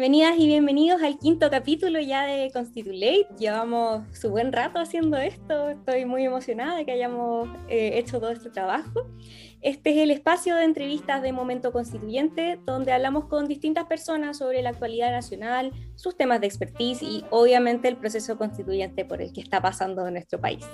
Bienvenidas y bienvenidos al quinto capítulo ya de Constitulate. Llevamos su buen rato haciendo esto. Estoy muy emocionada de que hayamos eh, hecho todo este trabajo. Este es el espacio de entrevistas de Momento Constituyente, donde hablamos con distintas personas sobre la actualidad nacional, sus temas de expertise y obviamente el proceso constituyente por el que está pasando nuestro país.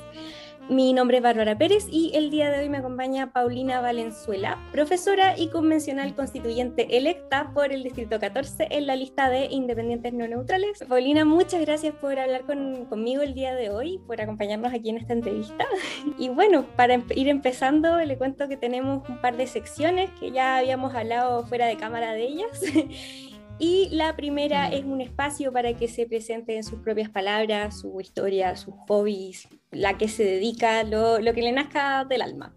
Mi nombre es Bárbara Pérez y el día de hoy me acompaña Paulina Valenzuela, profesora y convencional constituyente electa por el Distrito 14 en la lista de independientes no neutrales. Paulina, muchas gracias por hablar conmigo el día de hoy, por acompañarnos aquí en esta entrevista. Y bueno, para ir empezando, le cuento que tenemos un par de secciones que ya habíamos hablado fuera de cámara de ellas. Y la primera es un espacio para que se presente en sus propias palabras, su historia, sus hobbies, la que se dedica, lo, lo que le nazca del alma.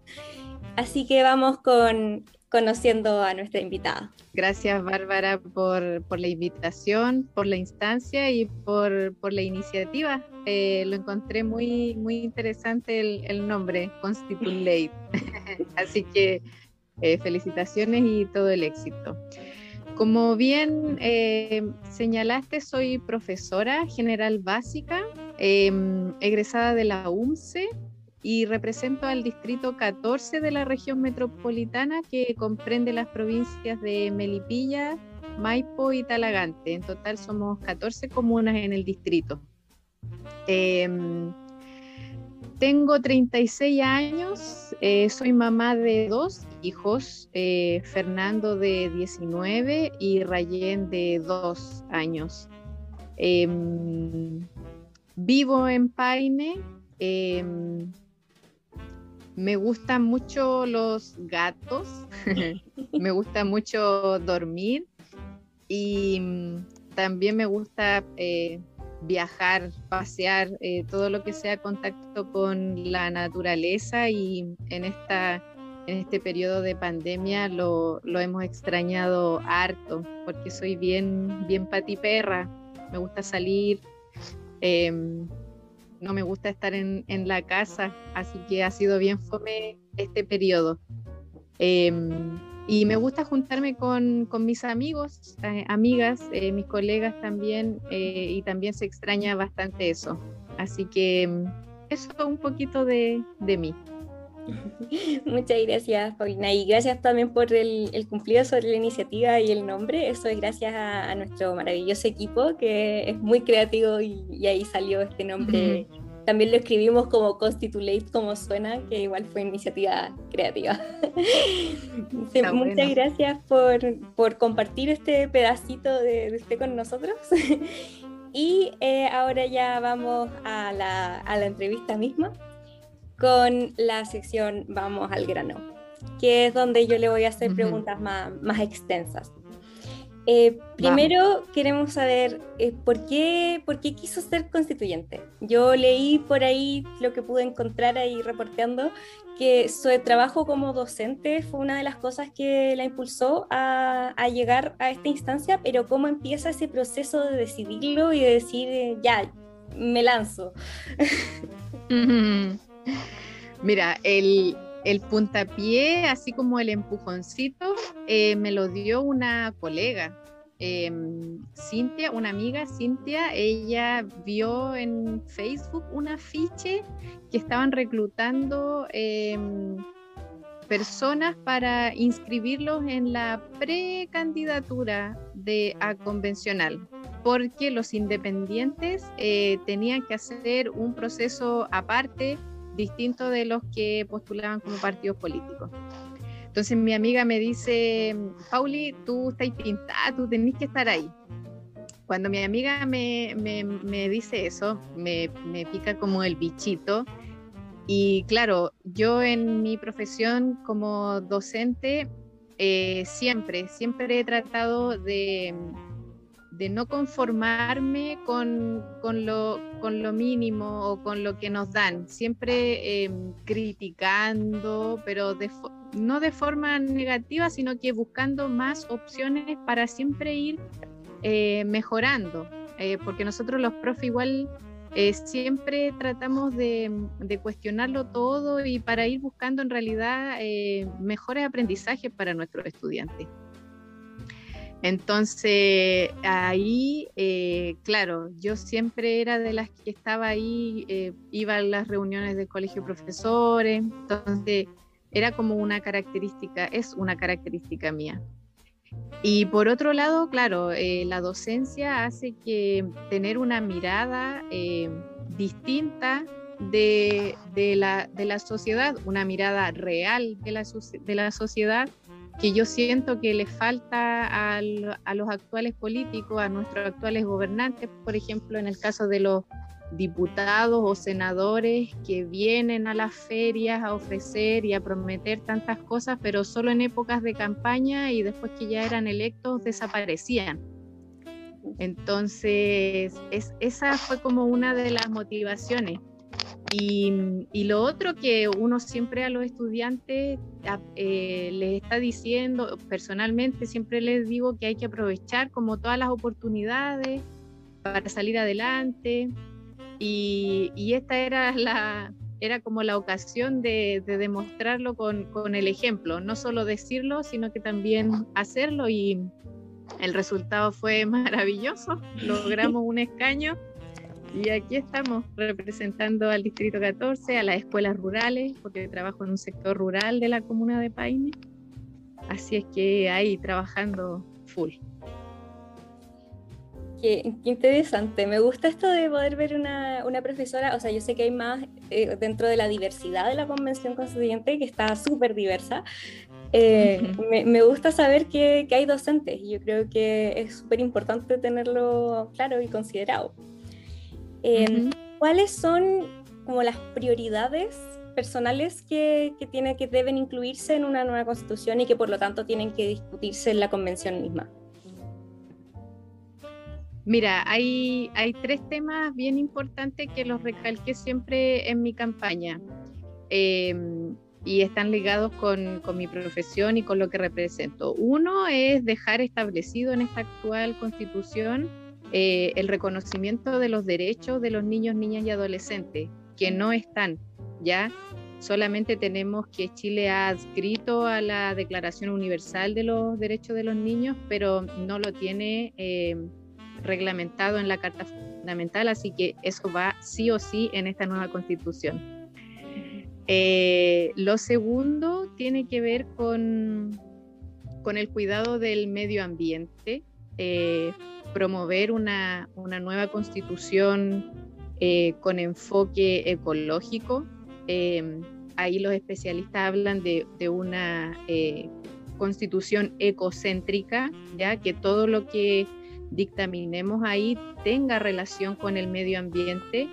Así que vamos con conociendo a nuestra invitada. Gracias Bárbara por, por la invitación, por la instancia y por, por la iniciativa. Eh, lo encontré muy, muy interesante el, nombre, Constitulate. Así que eh, felicitaciones y todo el éxito. Como bien eh, señalaste, soy profesora general básica, em, egresada de la UMCE y represento al distrito 14 de la región metropolitana que comprende las provincias de Melipilla, Maipo y Talagante. En total somos 14 comunas en el distrito. Em, tengo 36 años, eh, soy mamá de dos hijos, eh, Fernando de 19 y Rayén de 2 años. Em, vivo en Paine. Em, me gustan mucho los gatos, me gusta mucho dormir y mm, también me gusta eh, viajar, pasear, eh, todo lo que sea contacto con la naturaleza y en, esta, en este periodo de pandemia lo, lo hemos extrañado harto porque soy bien, bien patiperra, me gusta salir, em, no me gusta estar en, la casa, así que ha sido bien fome este periodo. Em, y me gusta juntarme con, mis amigos, eh, amigas, eh, mis colegas también, eh, y también se extraña bastante eso. Así que mm, eso es un poquito de mí. Muchas gracias, Paulina. Y gracias también por el, el, cumplido sobre la iniciativa y el nombre. Eso es gracias a, a nuestro maravilloso equipo, que es muy creativo y, y ahí salió este nombre también lo escribimos como Constitulate, como suena, que igual fue iniciativa creativa. muchas gracias por, por, compartir este pedacito de, de usted con nosotros. y eh, ahora ya vamos a la, a la entrevista misma con la sección Vamos al grano, que es donde yo le voy a hacer preguntas más, más extensas. Eh, primero queremos saber eh, ¿por, qué, por qué quiso ser constituyente. Yo leí por ahí lo que pude encontrar ahí reporteando, que su trabajo como docente fue una de las cosas que la impulsó a, a llegar a esta instancia, pero cómo empieza ese proceso de decidirlo y de decir, eh, ya, me lanzo. Mira, el, el puntapié, así como el empujoncito, eh, me lo dio una colega, eh, Cintia, una amiga, Cintia, ella vio en Facebook un afiche que estaban reclutando eh, personas para inscribirlos en la precandidatura de a convencional, porque los independientes eh, tenían que hacer un proceso aparte distinto de los que postulaban como partidos políticos. Entonces mi amiga me dice, Pauli, tú estás pintada, tú tenés que estar ahí. Cuando mi amiga me, me, me dice eso, me, me, pica como el bichito. Y claro, yo en mi profesión como docente, eh, siempre, siempre he tratado de, de no conformarme con, con, lo, con, lo, mínimo o con lo que nos dan, siempre eh, criticando, pero de, no de forma negativa, sino que buscando más opciones para siempre ir eh, mejorando, eh, porque nosotros los profes igual eh, siempre tratamos de, de, cuestionarlo todo y para ir buscando en realidad mejores aprendizajes para nuestros estudiantes. Entonces, ahí, eh, claro, yo siempre era de las que estaba ahí, eh, iba a las reuniones del colegio de profesores, entonces era como una característica, es una característica mía. Y por otro lado, claro, eh, la docencia hace que tener una mirada distinta de, la, de, la, sociedad, una mirada real de la, de la sociedad que yo siento que le falta a, los actuales políticos, a nuestros actuales gobernantes, por ejemplo, en el caso de los diputados o senadores que vienen a las ferias a ofrecer y a prometer tantas cosas, pero solo en épocas de campaña y después que ya eran electos desaparecían. Entonces, esa fue como una de las motivaciones. Y, lo otro que uno siempre a los estudiantes eh, les está diciendo, personalmente siempre les digo que hay que aprovechar como todas las oportunidades para salir adelante. Y, esta era la, era como la ocasión de, demostrarlo con, con, el ejemplo, no solo decirlo, sino que también hacerlo y el resultado fue maravilloso, logramos un escaño y aquí estamos representando al Distrito 14, a las escuelas rurales, porque trabajo en un sector rural de la comuna de Paine. Así es que ahí trabajando full. Qué, interesante. Me gusta esto de poder ver una, una profesora, o sea, yo sé que hay más eh, dentro de la diversidad de la Convención Constituyente, que está súper diversa. Eh, me, me, gusta saber que, que hay docentes y yo creo que es súper importante tenerlo claro y considerado. Em, ¿Cuáles son como las prioridades personales que, que, tiene, que deben incluirse en una nueva constitución y que por lo tanto tienen que discutirse en la convención misma? Mira, hay, hay tres temas bien importantes que los recalqué siempre en mi campaña em, y están ligados con, con, mi profesión y con lo que represento. Uno es dejar establecido en esta actual constitución eh, el reconocimiento de los derechos de los niños, niñas y adolescentes, que no están, ¿ya? Solamente tenemos que Chile ha adscrito a la Declaración Universal de los Derechos de los Niños, pero no lo tiene eh, reglamentado en la Carta Fundamental, así que eso va sí o sí en esta nueva constitución. Eh, lo segundo tiene que ver con, con el cuidado del medio ambiente promover una, nueva constitución eh, con enfoque ecológico. Em, ahí los especialistas hablan de, una eh, constitución ecocéntrica, ya que todo lo que dictaminemos ahí tenga relación con el medio ambiente.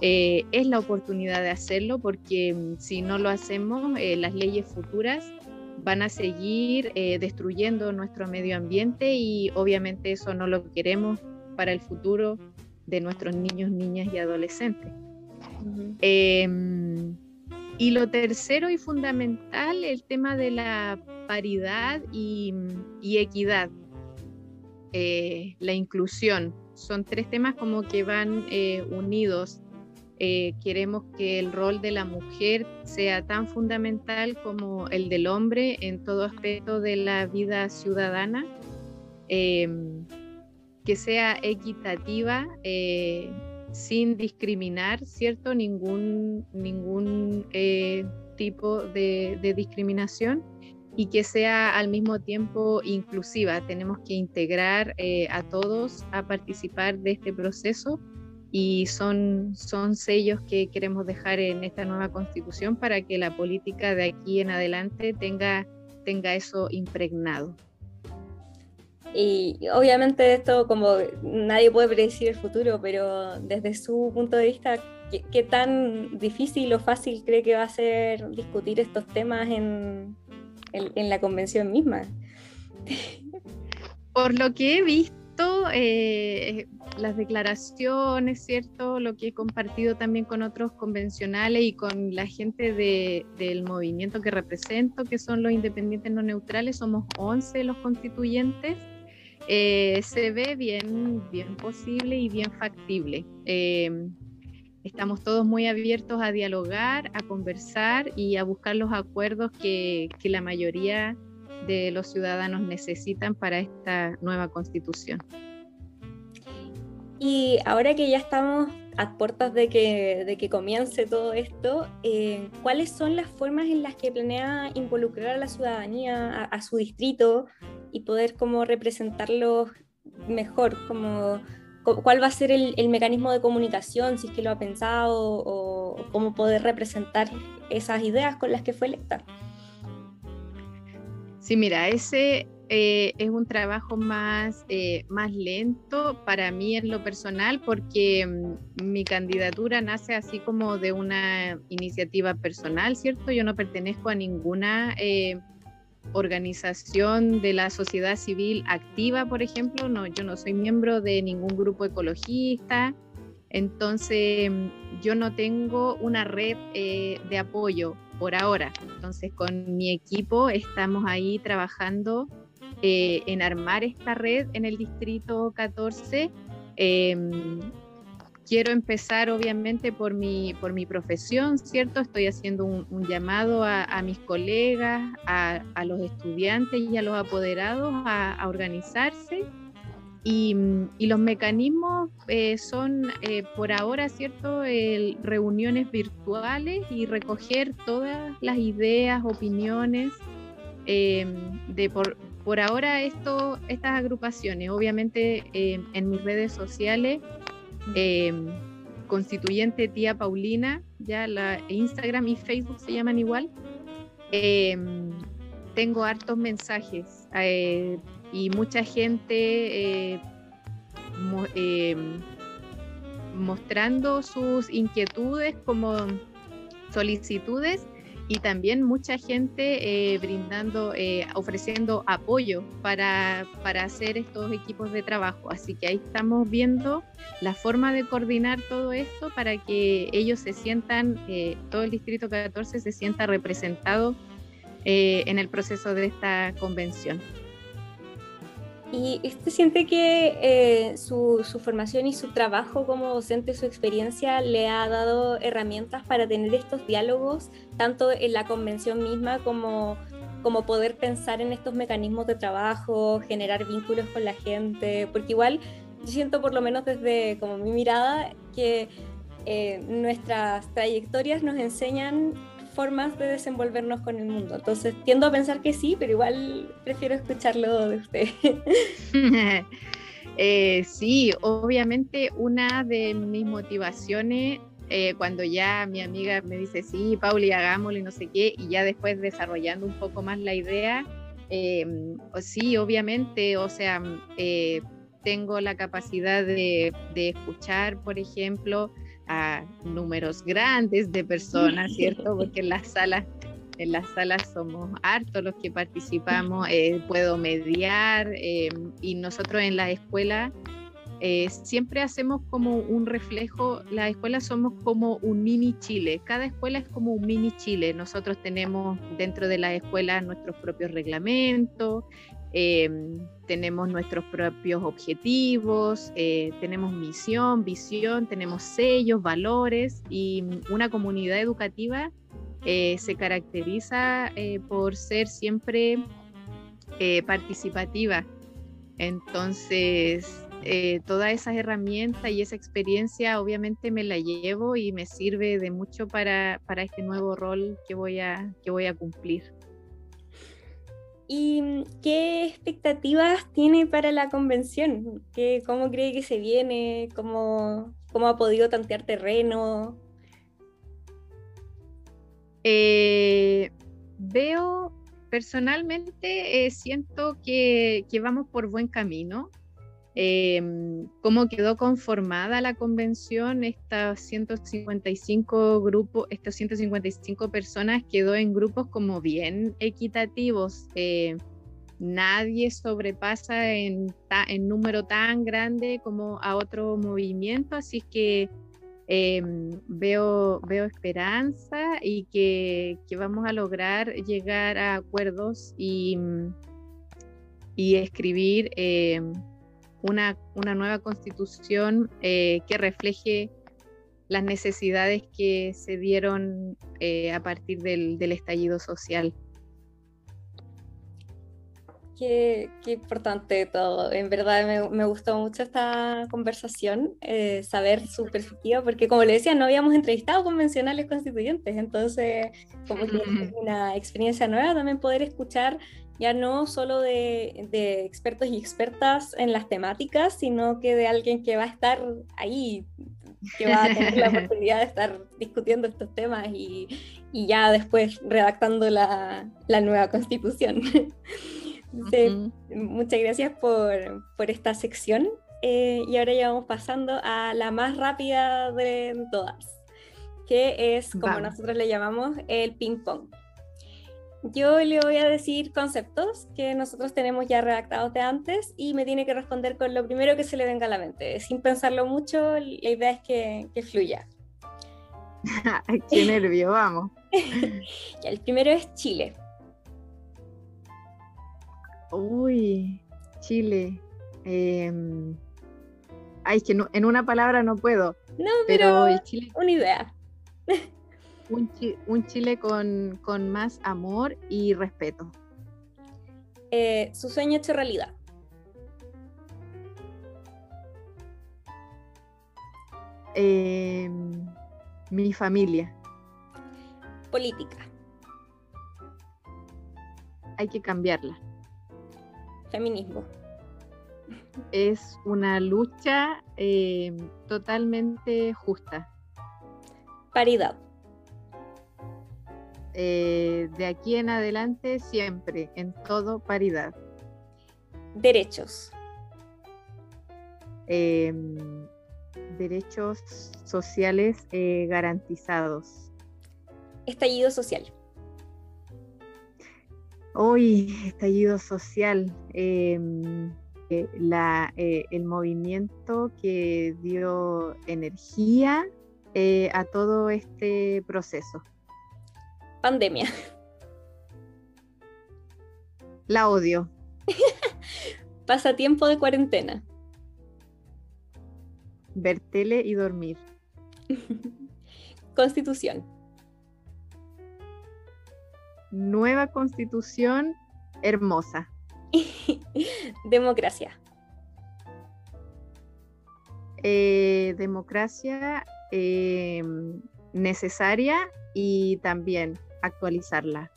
Eh, es la oportunidad de hacerlo porque mm, si no lo hacemos, las leyes futuras van a seguir eh, destruyendo nuestro medio ambiente y obviamente eso no lo queremos para el futuro de nuestros niños, niñas y adolescentes. Em, y lo tercero y fundamental, el tema de la paridad y, equidad, eh, la inclusión. Son tres temas como que van eh, unidos eh, queremos que el rol de la mujer sea tan fundamental como el del hombre en todo aspecto de la vida ciudadana, em, que sea equitativa eh, sin discriminar, ¿cierto? Ningún, ningún eh, tipo de, de discriminación y que sea al mismo tiempo inclusiva. Tenemos que integrar a todos a participar de este proceso y son, son sellos que queremos dejar en esta nueva constitución para que la política de aquí en adelante tenga, tenga eso impregnado. Y obviamente esto como nadie puede predecir el futuro, pero desde su punto de vista, ¿qué, qué tan difícil o fácil cree que va a ser discutir estos temas en, en, en la convención misma? Por lo que he visto, eh, las declaraciones, ¿cierto? Lo que he compartido también con otros convencionales y con la gente del movimiento que represento, que son los independientes no neutrales, somos 11 los constituyentes. Eh, se ve bien, bien posible y bien factible. Eh, estamos todos muy abiertos a dialogar, a conversar y a buscar los acuerdos que, que la mayoría de los ciudadanos necesitan para esta nueva constitución. Y ahora que ya estamos a puertas de que, de que comience todo esto, eh, ¿cuáles son las formas en las que planea involucrar a la ciudadanía, a, su distrito y poder como representarlos mejor? Como, ¿Cuál va a ser el, mecanismo de comunicación, si es que lo ha pensado, o cómo poder representar esas ideas con las que fue electa? Sí, mira, ese eh, es un trabajo más, eh, más lento para mí en lo personal porque mm, mi candidatura nace así como de una iniciativa personal, ¿cierto? Yo no pertenezco a ninguna eh, organización de la sociedad civil activa, por ejemplo, no, yo no soy miembro de ningún grupo ecologista, entonces mm, yo no tengo una red de apoyo por ahora. Entonces con mi equipo estamos ahí trabajando eh, en armar esta red en el distrito 14. Em, quiero empezar obviamente por mi, por mi profesión, ¿cierto? Estoy haciendo un, llamado a, mis colegas, a, los estudiantes y a los apoderados a, organizarse. Y, los mecanismos eh, son eh, por ahora, ¿cierto? reuniones virtuales y recoger todas las ideas, opiniones em, de por, por ahora esto, estas agrupaciones, obviamente eh, en mis redes sociales, eh, constituyente tía Paulina, ya la Instagram y Facebook se llaman igual, eh, tengo hartos mensajes y mucha gente mostrando sus inquietudes como solicitudes y también mucha gente eh, brindando, eh, ofreciendo apoyo para, para, hacer estos equipos de trabajo. Así que ahí estamos viendo la forma de coordinar todo esto para que ellos se sientan, eh, todo el Distrito 14 se sienta representado en el proceso de esta convención. ¿Y usted siente que eh, su, formación y su trabajo como docente, su experiencia, le ha dado herramientas para tener estos diálogos, tanto en la convención misma como, como poder pensar en estos mecanismos de trabajo, generar vínculos con la gente? Porque igual yo siento, por lo menos desde como mi mirada, que eh, nuestras trayectorias nos enseñan formas de desenvolvernos con el mundo. Entonces tiendo a pensar que sí, pero igual prefiero escucharlo de usted. Eh, sí, obviamente una de mis motivaciones eh, cuando ya mi amiga me dice, sí, Pauli, hagámoslo y no sé qué, y ya después desarrollando un poco más la idea, em, sí, obviamente, o sea, eh, tengo la capacidad de, de, escuchar, por ejemplo, a números grandes de personas, ¿cierto? Porque en las salas, en las salas somos hartos los que participamos, eh, puedo mediar eh, y nosotros en la escuela eh, siempre hacemos como un reflejo, las escuelas somos como un mini Chile, cada escuela es como un mini Chile, nosotros tenemos dentro de las escuelas nuestros propios reglamentos, Em, tenemos nuestros propios objetivos, eh, tenemos misión, visión, tenemos sellos, valores y una comunidad educativa eh, se caracteriza por ser siempre participativa. Entonces, todas esas herramientas y esa experiencia obviamente me la llevo y me sirve de mucho para, para este nuevo rol que voy a, que voy a cumplir. ¿Y mm, qué expectativas tiene para la convención? ¿Qué, ¿Cómo cree que se viene? ¿Cómo, cómo ha podido tantear terreno? Eh, veo, personalmente, eh, siento que, que, vamos por buen camino. Em, cómo quedó conformada la convención, estas 155 grupos, estos 155 personas quedó en grupos como bien equitativos. Eh, nadie sobrepasa en, número tan grande como a otro movimiento, así que em, veo, veo esperanza y que, que, vamos a lograr llegar a acuerdos y, y escribir em, una, nueva constitución eh, que refleje las necesidades que se dieron eh, a partir del, estallido social. Qué, qué, importante todo. En verdad me, me gustó mucho esta conversación, eh, saber su perspectiva, porque como le decía, no habíamos entrevistado convencionales constituyentes, entonces como que es una experiencia nueva también poder escuchar ya no solo de, de, expertos y expertas en las temáticas, sino que de alguien que va a estar ahí, que va a tener la oportunidad de estar discutiendo estos temas y, y ya después redactando la, la nueva constitución. Muchas gracias por, por esta sección. Eh, y ahora ya vamos pasando a la más rápida de todas, que es, como nosotros le llamamos, el ping-pong. Yo le voy a decir conceptos que nosotros tenemos ya redactados de antes y me tiene que responder con lo primero que se le venga a la mente. Sin pensarlo mucho, la idea es que, que fluya. Qué nervio, vamos. el primero es Chile. Uy, Chile. Em, ay, es que en una palabra no puedo. No, pero, una idea. Un, Chile con, más amor y respeto. Eh, su sueño hecho realidad. Em, mi familia. Política. Hay que cambiarla feminismo? Es una lucha eh, totalmente justa. Paridad. Eh, de aquí en adelante siempre, en todo paridad. Derechos. Em, derechos sociales eh, garantizados. Estallido social. Hoy, estallido social, em, eh, el movimiento que dio energía a todo este proceso. Pandemia. La odio. Pasatiempo de cuarentena. Ver tele y dormir. Constitución nueva constitución hermosa. democracia. Eh, democracia eh, necesaria y también actualizarla.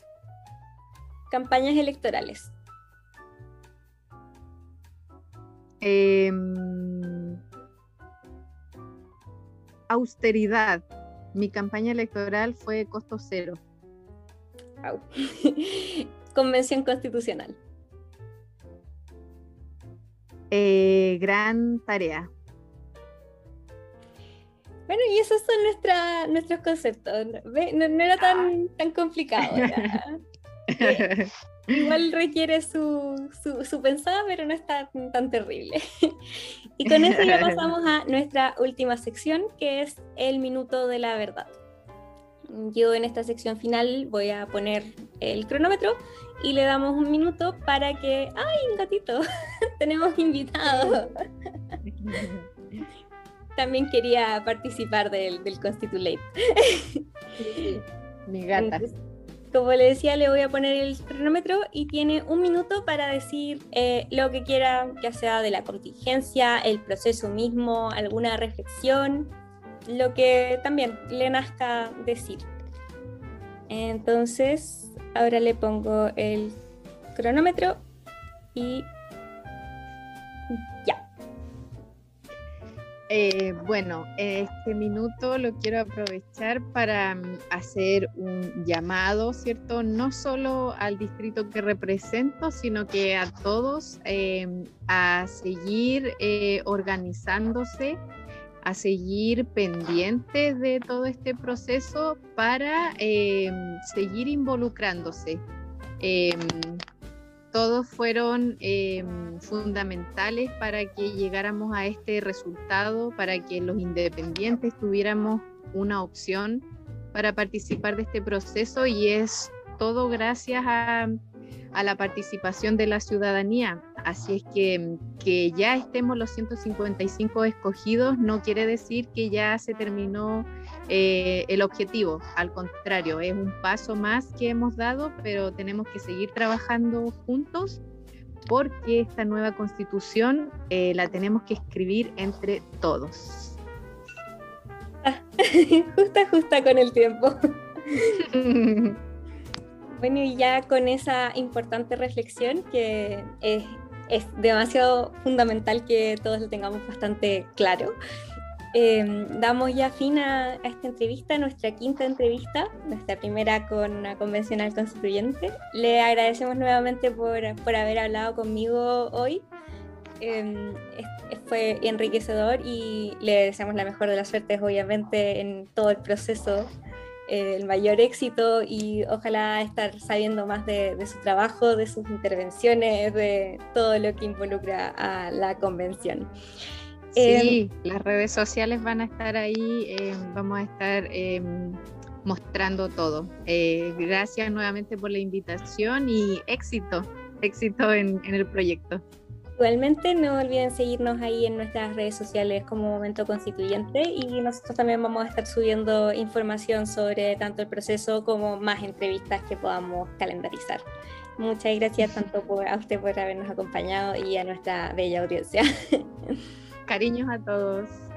Campañas electorales. Em, austeridad. Mi campaña electoral fue costo cero. Convención Constitucional. Eh, gran tarea. Bueno, y esos son nuestra, nuestros conceptos. No, era tan, tan complicado. Eh, igual requiere su, su, su, pensada, pero no está tan terrible. y con eso ya pasamos a nuestra última sección, que es el minuto de la verdad yo en esta sección final voy a poner el cronómetro y le damos un minuto para que... ¡Ay, un gatito! Tenemos invitado. También quería participar del, del Constitulate. Mi gata. como le decía, le voy a poner el cronómetro y tiene un minuto para decir eh, lo que quiera, ya sea de la contingencia, el proceso mismo, alguna reflexión lo que también le nazca decir. Entonces, ahora le pongo el cronómetro y Eh, bueno, este minuto lo quiero aprovechar para mm, hacer un llamado, ¿cierto? No solo al distrito que represento, sino que a todos em, a seguir eh, organizándose a seguir pendientes de todo este proceso para em, seguir involucrándose. Todos fueron em, fundamentales para que llegáramos a este resultado, para que los independientes tuviéramos una opción para participar de este proceso y es todo gracias a la participación de la ciudadanía. Así es que que ya estemos los 155 escogidos no quiere decir que ya se terminó eh, el objetivo. Al contrario, es un paso más que hemos dado, pero tenemos que seguir trabajando juntos porque esta nueva constitución eh, la tenemos que escribir entre todos. justa, justa con el tiempo. bueno, y ya con esa importante reflexión que es, es demasiado fundamental que todos lo tengamos bastante claro. Em, damos ya fin a, esta entrevista, nuestra quinta entrevista, nuestra primera con una convencional constituyente. Le agradecemos nuevamente por, por haber hablado conmigo hoy. Em, fue enriquecedor y le deseamos la mejor de las suertes, obviamente, en todo el proceso, eh, el mayor éxito y ojalá estar sabiendo más de, de su trabajo, de sus intervenciones, de todo lo que involucra a la convención. Sí, em, las redes sociales van a estar ahí, em, vamos a estar em, mostrando todo. Eh, gracias nuevamente por la invitación y éxito, éxito en, el proyecto. Igualmente, no olviden seguirnos ahí en nuestras redes sociales como Momento Constituyente y nosotros también vamos a estar subiendo información sobre tanto el proceso como más entrevistas que podamos calendarizar. Muchas gracias tanto por, a usted por habernos acompañado y a nuestra bella audiencia. Cariños a todos.